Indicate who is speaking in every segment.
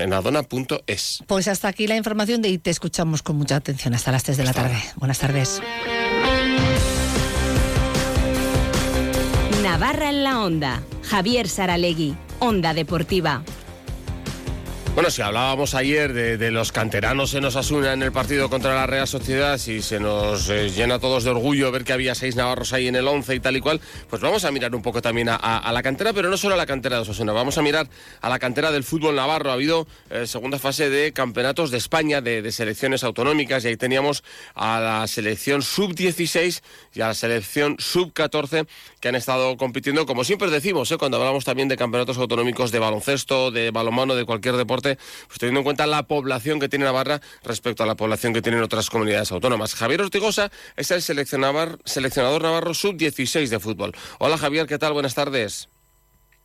Speaker 1: en adona.es.
Speaker 2: Pues hasta aquí la información de y te escuchamos con mucha atención hasta las 3 de la tarde. Buenas tardes.
Speaker 3: Navarra en la Onda. Javier Saralegui, Onda Deportiva.
Speaker 1: Bueno, si hablábamos ayer de, los canteranos en Osasuna en el partido contra la Real Sociedad y se nos eh, llena a todos de orgullo ver que había seis navarros ahí en el once y tal y cual, pues vamos a mirar un poco también a, la cantera, pero no solo a la cantera de Osasuna, vamos a mirar a la cantera del fútbol navarro. Ha habido eh, segunda fase de campeonatos de España, de, selecciones autonómicas, y ahí teníamos a la selección sub-16 y a la selección sub-14 que han estado compitiendo, como siempre decimos, ¿eh? cuando hablamos también de campeonatos autonómicos de baloncesto, de balonmano, de cualquier deporte pues teniendo en cuenta la población que tiene Navarra respecto a la población que tienen otras comunidades autónomas. Javier Ortigosa es el seleccionador, seleccionador navarro sub-16 de fútbol. Hola Javier, ¿qué tal? Buenas tardes.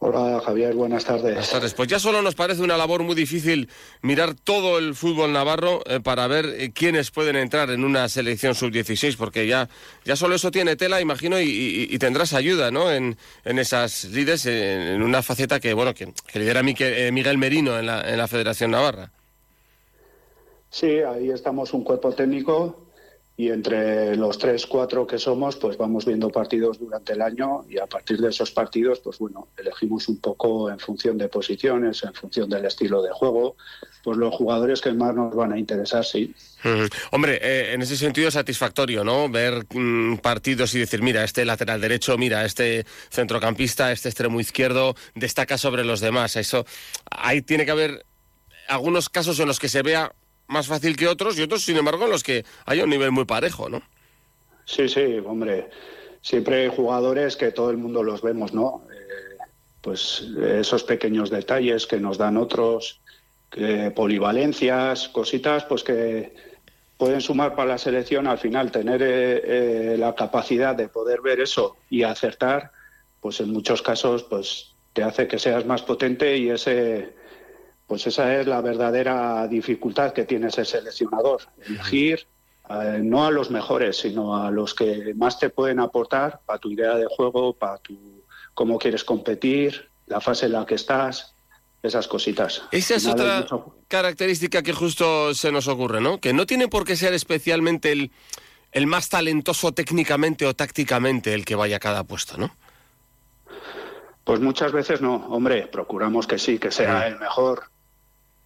Speaker 4: Hola Javier, buenas tardes.
Speaker 1: Buenas tardes. Pues ya solo nos parece una labor muy difícil mirar todo el fútbol navarro eh, para ver eh, quiénes pueden entrar en una selección sub-16, porque ya, ya solo eso tiene tela, imagino, y, tendrás ayuda ¿no? en, en esas lides, en, una faceta que, bueno, que, lidera eh, Miguel Merino en la, en la Federación Navarra.
Speaker 4: Sí, ahí estamos un cuerpo técnico y entre los tres, cuatro que somos, pues vamos viendo partidos durante el año y a partir de esos partidos, pues bueno, elegimos un poco en función de posiciones, en función del estilo de juego, pues los jugadores que más nos van a interesar, sí.
Speaker 1: Hombre, eh, en ese sentido satisfactorio, ¿no? Ver mm, partidos y decir, mira, este lateral derecho, mira, este centrocampista, este extremo izquierdo destaca sobre los demás. Eso, ahí tiene que haber algunos casos en los que se vea más fácil que otros y otros, sin embargo, en los que hay un nivel muy parejo, ¿no?
Speaker 4: Sí, sí, hombre. Siempre hay jugadores que todo el mundo los vemos, ¿no? Eh, pues esos pequeños detalles que nos dan otros, que polivalencias, cositas, pues que pueden sumar para la selección al final, tener eh, eh, la capacidad de poder ver eso y acertar, pues en muchos casos, pues te hace que seas más potente y ese pues esa es la verdadera dificultad que tiene ese seleccionador, elegir eh, no a los mejores, sino a los que más te pueden aportar para tu idea de juego, para tu cómo quieres competir, la fase en la que estás, esas cositas.
Speaker 1: Esa es otra característica que justo se nos ocurre, ¿no? Que no tiene por qué ser especialmente el, el más talentoso técnicamente o tácticamente el que vaya a cada puesto, ¿no?
Speaker 4: Pues muchas veces no, hombre, procuramos que sí, que sea el mejor,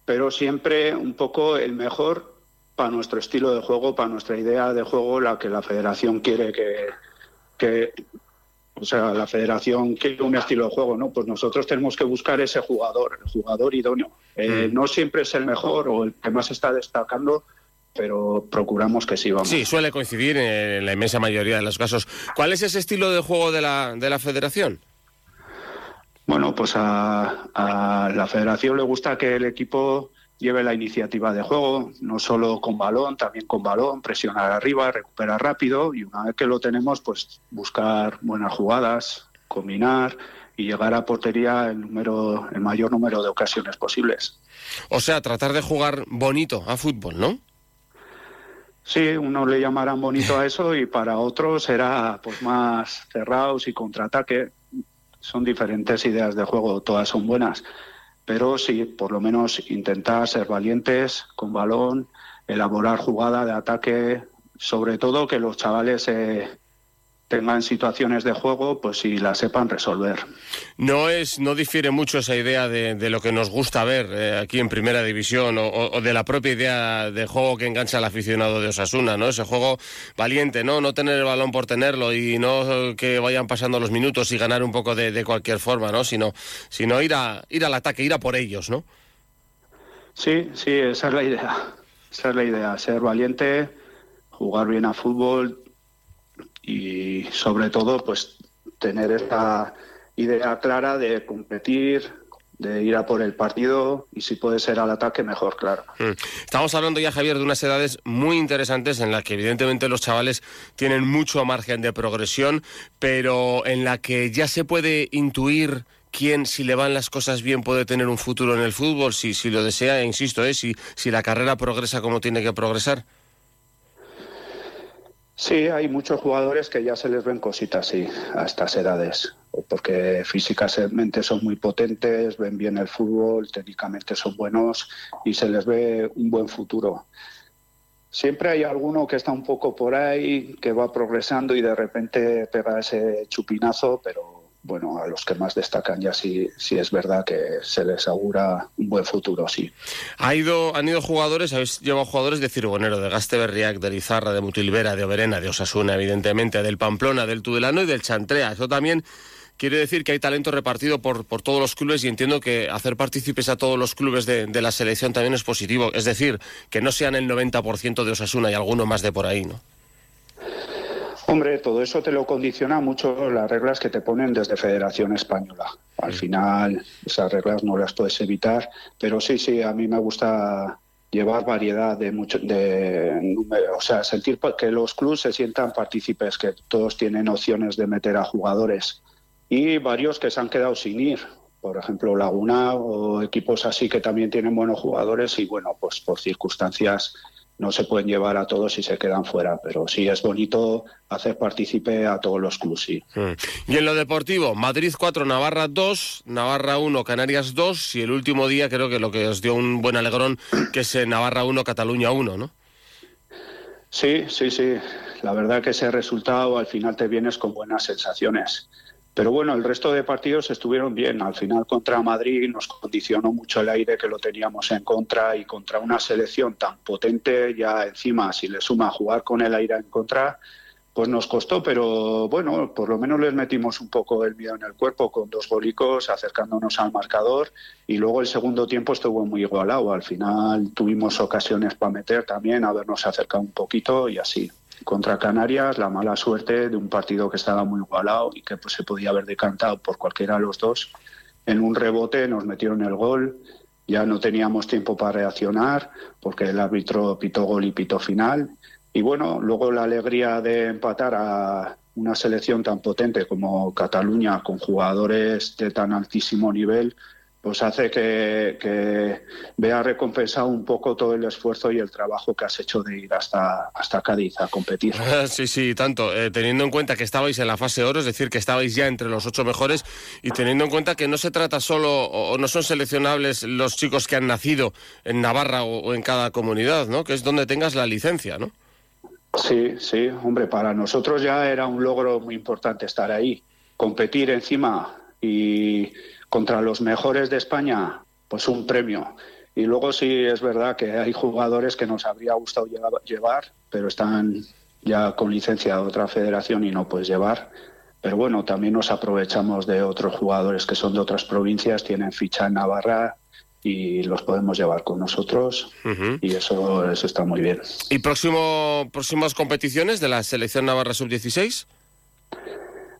Speaker 4: pero siempre un poco el mejor para nuestro estilo de juego, para nuestra idea de juego, la que la federación quiere que, o sea, la federación quiere un estilo de juego, ¿no? Pues nosotros tenemos que buscar ese jugador, el jugador idóneo. Eh, mm. No siempre es el mejor o el que más está destacando, pero procuramos que sí vamos.
Speaker 1: Sí, suele coincidir en la inmensa mayoría de los casos. ¿Cuál es ese estilo de juego de la, de la federación?
Speaker 4: Bueno, pues a, la federación le gusta que el equipo lleve la iniciativa de juego, no solo con balón, también con balón, presionar arriba, recuperar rápido y una vez que lo tenemos, pues buscar buenas jugadas, combinar y llegar a portería el número, el mayor número de ocasiones posibles.
Speaker 1: O sea, tratar de jugar bonito a fútbol, ¿no?
Speaker 4: Sí, uno le llamarán bonito a eso y para otros será pues más cerrados y contraataque son diferentes ideas de juego, todas son buenas, pero sí, por lo menos intentar ser valientes con balón, elaborar jugada de ataque, sobre todo que los chavales eh, tengan situaciones de juego, pues si la sepan resolver.
Speaker 1: No es, no difiere mucho esa idea de, lo que nos gusta ver eh, aquí en Primera División o, de la propia idea de juego que engancha al aficionado de Osasuna, ¿no? Ese juego valiente, ¿no? No tener el balón por tenerlo y no que vayan pasando los minutos y ganar un poco de, cualquier forma, ¿no? Sino, sino ir a ir al ataque, ir a por ellos, ¿no?
Speaker 4: Sí, sí, esa es la idea. Esa es la idea, ser valiente, jugar bien a fútbol, y sobre todo pues tener esta idea clara de competir, de ir a por el partido y si puede ser al ataque mejor, claro.
Speaker 1: Mm. Estamos hablando ya, Javier, de unas edades muy interesantes en las que evidentemente los chavales tienen mucho margen de progresión, pero en la que ya se puede intuir quién, si le van las cosas bien, puede tener un futuro en el fútbol, si, si lo desea, insisto, ¿eh? si, si la carrera progresa como tiene que progresar.
Speaker 4: Sí, hay muchos jugadores que ya se les ven cositas, sí, a estas edades, porque físicamente son muy potentes, ven bien el fútbol, técnicamente son buenos y se les ve un buen futuro. Siempre hay alguno que está un poco por ahí, que va progresando y de repente pega ese chupinazo, pero bueno, a los que más destacan ya sí, sí es verdad que se les augura un buen futuro, sí.
Speaker 1: Ha ido, han ido jugadores, habéis llevado jugadores de Cirbonero, de Gasteberriac, de Lizarra, de Mutilvera, de Oberena, de Osasuna, evidentemente, del Pamplona, del Tudelano y del Chantrea. Eso también quiere decir que hay talento repartido por, por todos los clubes y entiendo que hacer partícipes a todos los clubes de, de la selección también es positivo. Es decir, que no sean el 90% de Osasuna y alguno más de por ahí, ¿no?
Speaker 4: Hombre, todo eso te lo condiciona mucho las reglas que te ponen desde Federación Española. Al final, esas reglas no las puedes evitar, pero sí, sí, a mí me gusta llevar variedad de mucho, de o sea, sentir que los clubes se sientan partícipes, que todos tienen opciones de meter a jugadores y varios que se han quedado sin ir. Por ejemplo, Laguna o equipos así que también tienen buenos jugadores y bueno, pues por circunstancias no se pueden llevar a todos y se quedan fuera, pero sí es bonito hacer partícipe a todos los clubes.
Speaker 1: Mm. Y en lo deportivo, Madrid 4, Navarra 2, Navarra 1, Canarias 2 y el último día creo que lo que os dio un buen alegrón que es Navarra 1, Cataluña 1, ¿no?
Speaker 4: Sí, sí, sí. La verdad que ese resultado al final te vienes con buenas sensaciones. Pero bueno, el resto de partidos estuvieron bien. Al final contra Madrid nos condicionó mucho el aire que lo teníamos en contra y contra una selección tan potente, ya encima si le suma jugar con el aire en contra, pues nos costó, pero bueno, por lo menos les metimos un poco el miedo en el cuerpo con dos golicos acercándonos al marcador y luego el segundo tiempo estuvo muy igualado. Al final tuvimos ocasiones para meter también, habernos acercado un poquito y así contra Canarias, la mala suerte de un partido que estaba muy igualado y que pues, se podía haber decantado por cualquiera de los dos. En un rebote nos metieron el gol, ya no teníamos tiempo para reaccionar porque el árbitro pitó gol y pitó final. Y bueno, luego la alegría de empatar a una selección tan potente como Cataluña, con jugadores de tan altísimo nivel, pues hace que, que, vea recompensado un poco todo el esfuerzo y el trabajo que has hecho de ir hasta, hasta Cádiz a competir.
Speaker 1: Sí, sí, tanto. Eh, teniendo en cuenta que estabais en la fase oro, es decir, que estabais ya entre los ocho mejores, y teniendo en cuenta que no se trata solo, o no son seleccionables los chicos que han nacido en Navarra o, o en cada comunidad, ¿no? Que es donde tengas la licencia, ¿no?
Speaker 4: Sí, sí, hombre, para nosotros ya era un logro muy importante estar ahí. Competir encima y contra los mejores de España, pues un premio. Y luego sí es verdad que hay jugadores que nos habría gustado llevar, pero están ya con licencia de otra federación y no puedes llevar. Pero bueno, también nos aprovechamos de otros jugadores que son de otras provincias, tienen ficha en Navarra y los podemos llevar con nosotros y eso, eso está muy bien.
Speaker 1: ¿Y próximo, próximas competiciones de la selección Navarra Sub-16?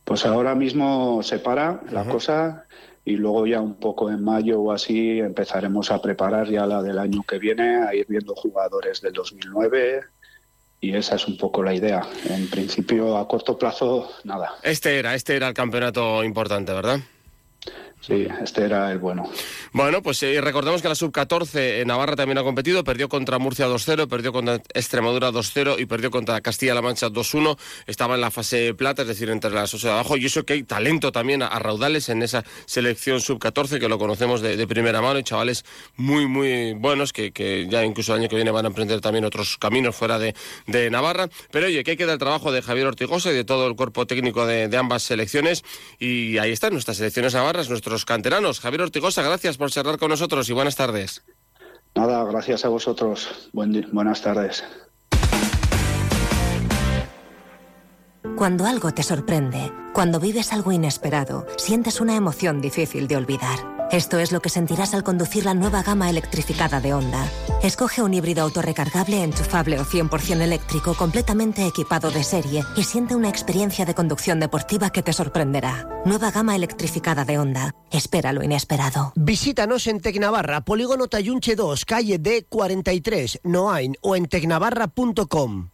Speaker 4: Pues ahora mismo se para la cosa y luego ya un poco en mayo o así empezaremos a preparar ya la del año que viene, a ir viendo jugadores del 2009 y esa es un poco la idea. En principio, a corto plazo, nada.
Speaker 1: Este era, este era el campeonato importante, ¿verdad?
Speaker 4: Sí, este era el bueno.
Speaker 1: Bueno, pues eh, recordemos que la sub-14 en Navarra también ha competido, perdió contra Murcia 2-0, perdió contra Extremadura 2-0 y perdió contra Castilla-La Mancha 2-1. Estaba en la fase plata, es decir, entre las ocho de abajo. Y eso que hay talento también a, raudales en esa selección sub-14, que lo conocemos de, primera mano, y chavales muy, muy buenos que, que, ya incluso el año que viene van a emprender también otros caminos fuera de, de Navarra. Pero oye, que hay que dar el trabajo de Javier Ortigosa y de todo el cuerpo técnico de, de ambas selecciones. Y ahí están nuestras selecciones navarras, nuestros canteranos. Javier Ortigosa, gracias por charlar con nosotros y buenas tardes.
Speaker 4: Nada, gracias a vosotros. buenas tardes.
Speaker 5: Cuando algo te sorprende, cuando vives algo inesperado, sientes una emoción difícil de olvidar. Esto es lo que sentirás al conducir la nueva gama electrificada de Honda. Escoge un híbrido autorrecargable, enchufable o 100% eléctrico completamente equipado de serie y siente una experiencia de conducción deportiva que te sorprenderá. Nueva gama electrificada de Honda. Espera lo inesperado.
Speaker 6: Visítanos en Tecnavarra, Polígono Tayunche 2, calle D43, Noain o en tecnavarra.com.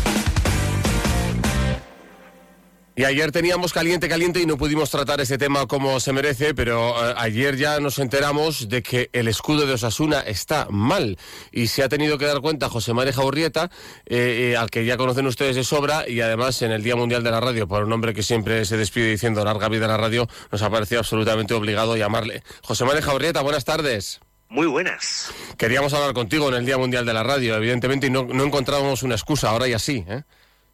Speaker 1: Y ayer teníamos caliente, caliente y no pudimos tratar ese tema como se merece, pero eh, ayer ya nos enteramos de que el escudo de Osasuna está mal y se ha tenido que dar cuenta José María Jaurrieta, eh, eh, al que ya conocen ustedes de sobra y además en el Día Mundial de la Radio, por un hombre que siempre se despide diciendo larga vida a la radio, nos ha parecido absolutamente obligado llamarle. José María Jaurrieta, buenas tardes.
Speaker 7: Muy buenas.
Speaker 1: Queríamos hablar contigo en el Día Mundial de la Radio, evidentemente, y no, no encontrábamos una excusa, ahora y así, ¿eh?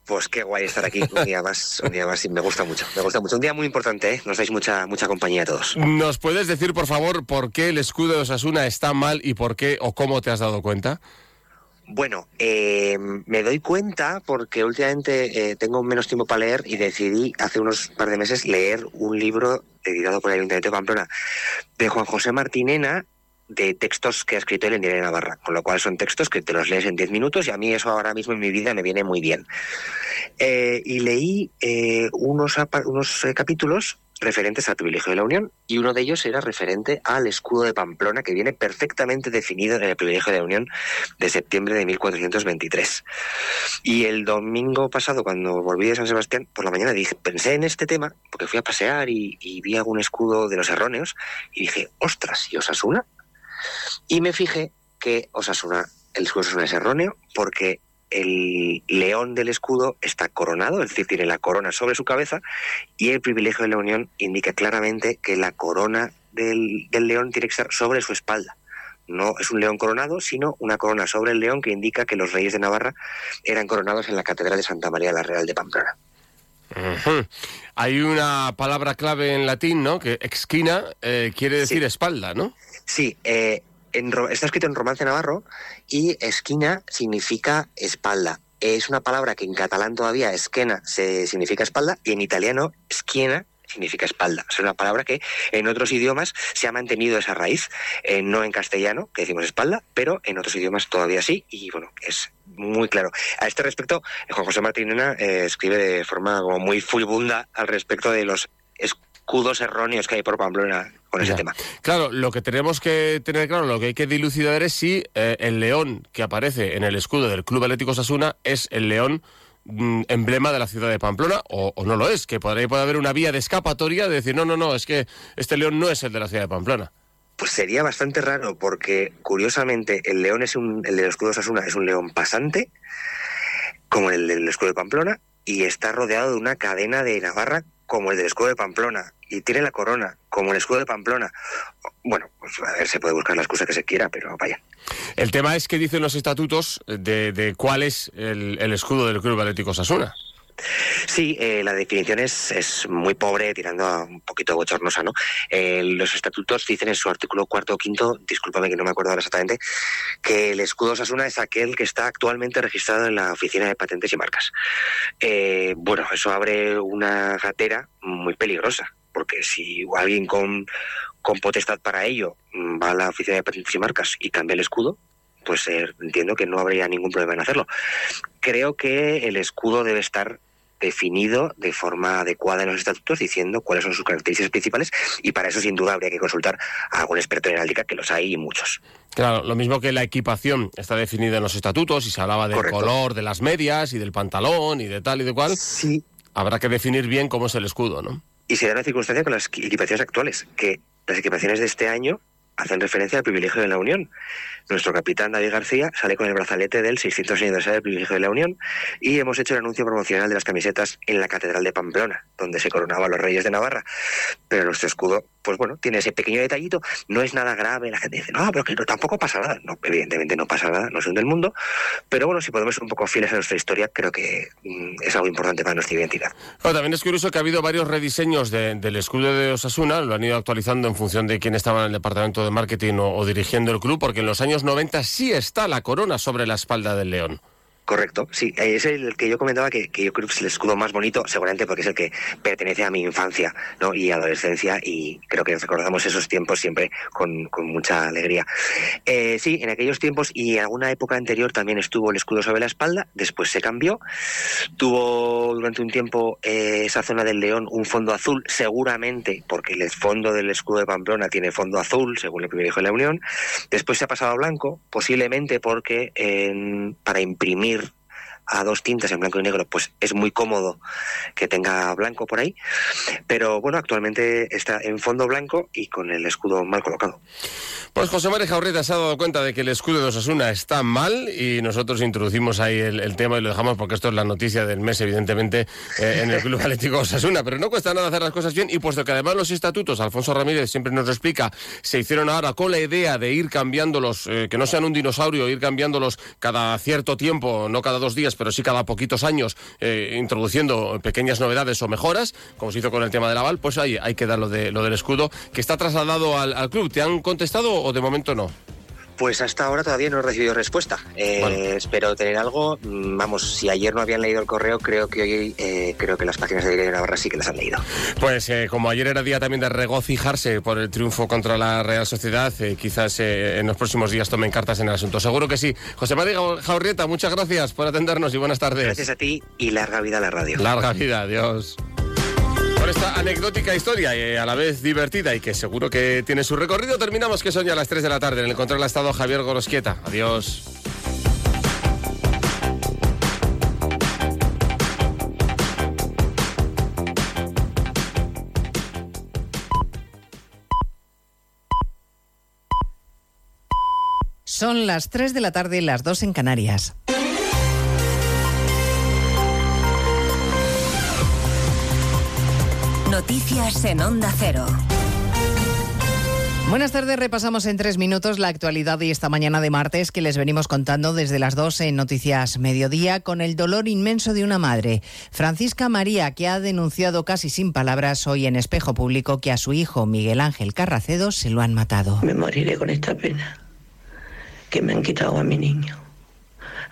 Speaker 7: Pues qué guay estar aquí un día más, un día más y me gusta mucho, me gusta mucho. Un día muy importante, ¿eh? Nos dais mucha, mucha compañía a todos.
Speaker 1: ¿Nos puedes decir, por favor, por qué el escudo de Osasuna está mal y por qué o cómo te has dado cuenta?
Speaker 7: Bueno, eh, me doy cuenta porque últimamente eh, tengo menos tiempo para leer y decidí hace unos par de meses leer un libro editado por el Ayuntamiento de Pamplona de Juan José Martinena de textos que ha escrito de Navarra, con lo cual son textos que te los lees en 10 minutos y a mí eso ahora mismo en mi vida me viene muy bien. Eh, y leí eh, unos, unos eh, capítulos referentes al privilegio de la Unión y uno de ellos era referente al escudo de Pamplona que viene perfectamente definido en el privilegio de la Unión de septiembre de 1423. Y el domingo pasado cuando volví de San Sebastián por la mañana dije, pensé en este tema porque fui a pasear y, y vi algún escudo de los erróneos y dije, ostras, ¿y Osasuna? Y me fijé que Osasuna, el escudo Osasuna es erróneo porque el león del escudo está coronado, es decir, tiene la corona sobre su cabeza y el privilegio de la Unión indica claramente que la corona del, del león tiene que estar sobre su espalda. No es un león coronado, sino una corona sobre el león que indica que los reyes de Navarra eran coronados en la Catedral de Santa María la Real de Pamplona.
Speaker 1: Hay una palabra clave en latín, ¿no? Que esquina eh, quiere decir
Speaker 7: Sí.
Speaker 1: espalda, ¿no?
Speaker 7: Sí, eh, en está escrito en romance navarro y esquina significa espalda. Es una palabra que en catalán todavía esquena se significa espalda y en italiano schiena significa espalda. Es una palabra que en otros idiomas se ha mantenido esa raíz, eh, no en castellano, que decimos espalda, pero en otros idiomas todavía sí y bueno, es muy claro. A este respecto, eh, Juan José Martinena eh, escribe de forma como muy furibunda al respecto de los escudos erróneos que hay por Pamplona con ese tema.
Speaker 1: Claro, lo que tenemos que tener claro, lo que hay que dilucidar es si eh, el león que aparece en el escudo del Club Atlético Sasuna es el león mm, emblema de la ciudad de Pamplona o, o no lo es, que ahí puede haber una vía de escapatoria de decir, no, no, no, es que este león no es el de la ciudad de Pamplona.
Speaker 7: Pues sería bastante raro porque, curiosamente, el león es un, el del escudo de Osasuna es un león pasante, como el del escudo de Pamplona, y está rodeado de una cadena de Navarra como el del escudo de Pamplona, y tiene la corona como el escudo de Pamplona. Bueno, pues a ver, se puede buscar la excusa que se quiera, pero vaya.
Speaker 1: El tema es que dicen los estatutos de, de cuál es el, escudo del Club Atlético Sasuna.
Speaker 7: Sí, eh, la definición es, es muy pobre, tirando a un poquito bochornosa, ¿no? Eh, los estatutos dicen en su artículo cuarto o quinto, discúlpame que no me acuerdo ahora exactamente, que el escudo Osasuna es aquel que está actualmente registrado en la Oficina de Patentes y Marcas. Eh, bueno, eso abre una gatera muy peligrosa, porque si alguien con, con potestad para ello mm, va a la Oficina de Patentes y Marcas y cambia el escudo, pues eh, entiendo que no habría ningún problema en hacerlo. Creo que el escudo debe estar definido de forma adecuada en los estatutos diciendo cuáles son sus características principales y para eso sin duda habría que consultar a algún experto en heráldica que los hay y muchos.
Speaker 1: Claro, lo mismo que la equipación está definida en los estatutos y se hablaba del
Speaker 7: Correcto.
Speaker 1: color de las medias y del pantalón y de tal y de cual.
Speaker 7: Sí.
Speaker 1: Habrá que definir bien cómo es el escudo, ¿no?
Speaker 7: Y se da una circunstancia con las equipaciones actuales, que las equipaciones de este año hacen referencia al privilegio de la Unión. Nuestro capitán David García sale con el brazalete del 600 aniversario del privilegio de la Unión y hemos hecho el anuncio promocional de las camisetas en la Catedral de Pamplona, donde se coronaban los reyes de Navarra. Pero nuestro escudo, pues bueno, tiene ese pequeño detallito, no es nada grave, la gente dice, no, pero que tampoco pasa nada. No, evidentemente no pasa nada, no son del mundo, pero bueno, si podemos ser un poco fieles a nuestra historia, creo que mm, es algo importante para nuestra identidad.
Speaker 1: También es curioso que ha habido varios rediseños de- del escudo de Osasuna, lo han ido actualizando en función de quién estaba en el departamento de marketing o, o dirigiendo el club, porque en los años 90 sí está la corona sobre la espalda del león.
Speaker 7: Correcto, sí, eh, es el que yo comentaba que, yo creo que es el escudo más bonito, seguramente porque es el que pertenece a mi infancia ¿no? y adolescencia y creo que recordamos esos tiempos siempre con, con mucha alegría. Eh, sí, en aquellos tiempos y en alguna época anterior también estuvo el escudo sobre la espalda, después se cambió, tuvo durante un tiempo eh, esa zona del león un fondo azul, seguramente porque el fondo del escudo de Pamplona tiene fondo azul, según el primer hijo de la Unión, después se ha pasado a blanco, posiblemente porque para imprimir a dos tintas en blanco y negro, pues es muy cómodo que tenga blanco por ahí. Pero bueno, actualmente está en fondo blanco y con el escudo mal colocado.
Speaker 1: Pues José María Jaurreta se ha dado cuenta de que el escudo de Osasuna está mal y nosotros introducimos ahí el, tema y lo dejamos porque esto es la noticia del mes, evidentemente, eh, en el Club Atlético Osasuna. Pero no cuesta nada hacer las cosas bien y puesto que además los estatutos, Alfonso Ramírez siempre nos lo explica, se hicieron ahora con la idea de ir cambiándolos, eh, que no sean un dinosaurio, ir cambiándolos cada cierto tiempo, no cada dos días, pero sí cada poquitos años, eh, introduciendo pequeñas novedades o mejoras, como se hizo con el tema del aval, pues ahí hay que dar lo, de, lo del escudo, que está trasladado al, al club. ¿Te han contestado o de momento no?
Speaker 7: Pues hasta ahora todavía no he recibido respuesta. Eh, Espero tener algo. Mm, vamos, si ayer no habían leído el correo, creo que hoy eh, creo que las páginas de Diario Navarra sí que las han leído.
Speaker 1: Pues eh, como ayer era día también de regocijarse por el triunfo contra la Real Sociedad, quizás en los próximos días tomen cartas en el asunto. Seguro que sí. José María Jaurrieta, muchas gracias por atendernos y buenas tardes.
Speaker 7: Gracias a ti y larga vida a la radio.
Speaker 1: Larga vida, adiós esta anecdótica historia y eh, a la vez divertida y que seguro que tiene su recorrido, terminamos que son ya las 3 de la tarde. En el control ha estado Javier Gorosquieta. Adiós.
Speaker 2: Son las 3 de la tarde, las 2 en Canarias.
Speaker 5: Noticias en Onda Cero.
Speaker 2: Buenas tardes, repasamos en tres minutos la actualidad de esta mañana de martes que les venimos contando desde las 12 en Noticias Mediodía con el dolor inmenso de una madre, Francisca María, que ha denunciado casi sin palabras hoy en espejo público que a su hijo Miguel Ángel Carracedo se lo han matado.
Speaker 8: Me moriré con esta pena, que me han quitado a mi niño,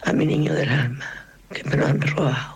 Speaker 8: a mi niño del alma, que me lo han robado.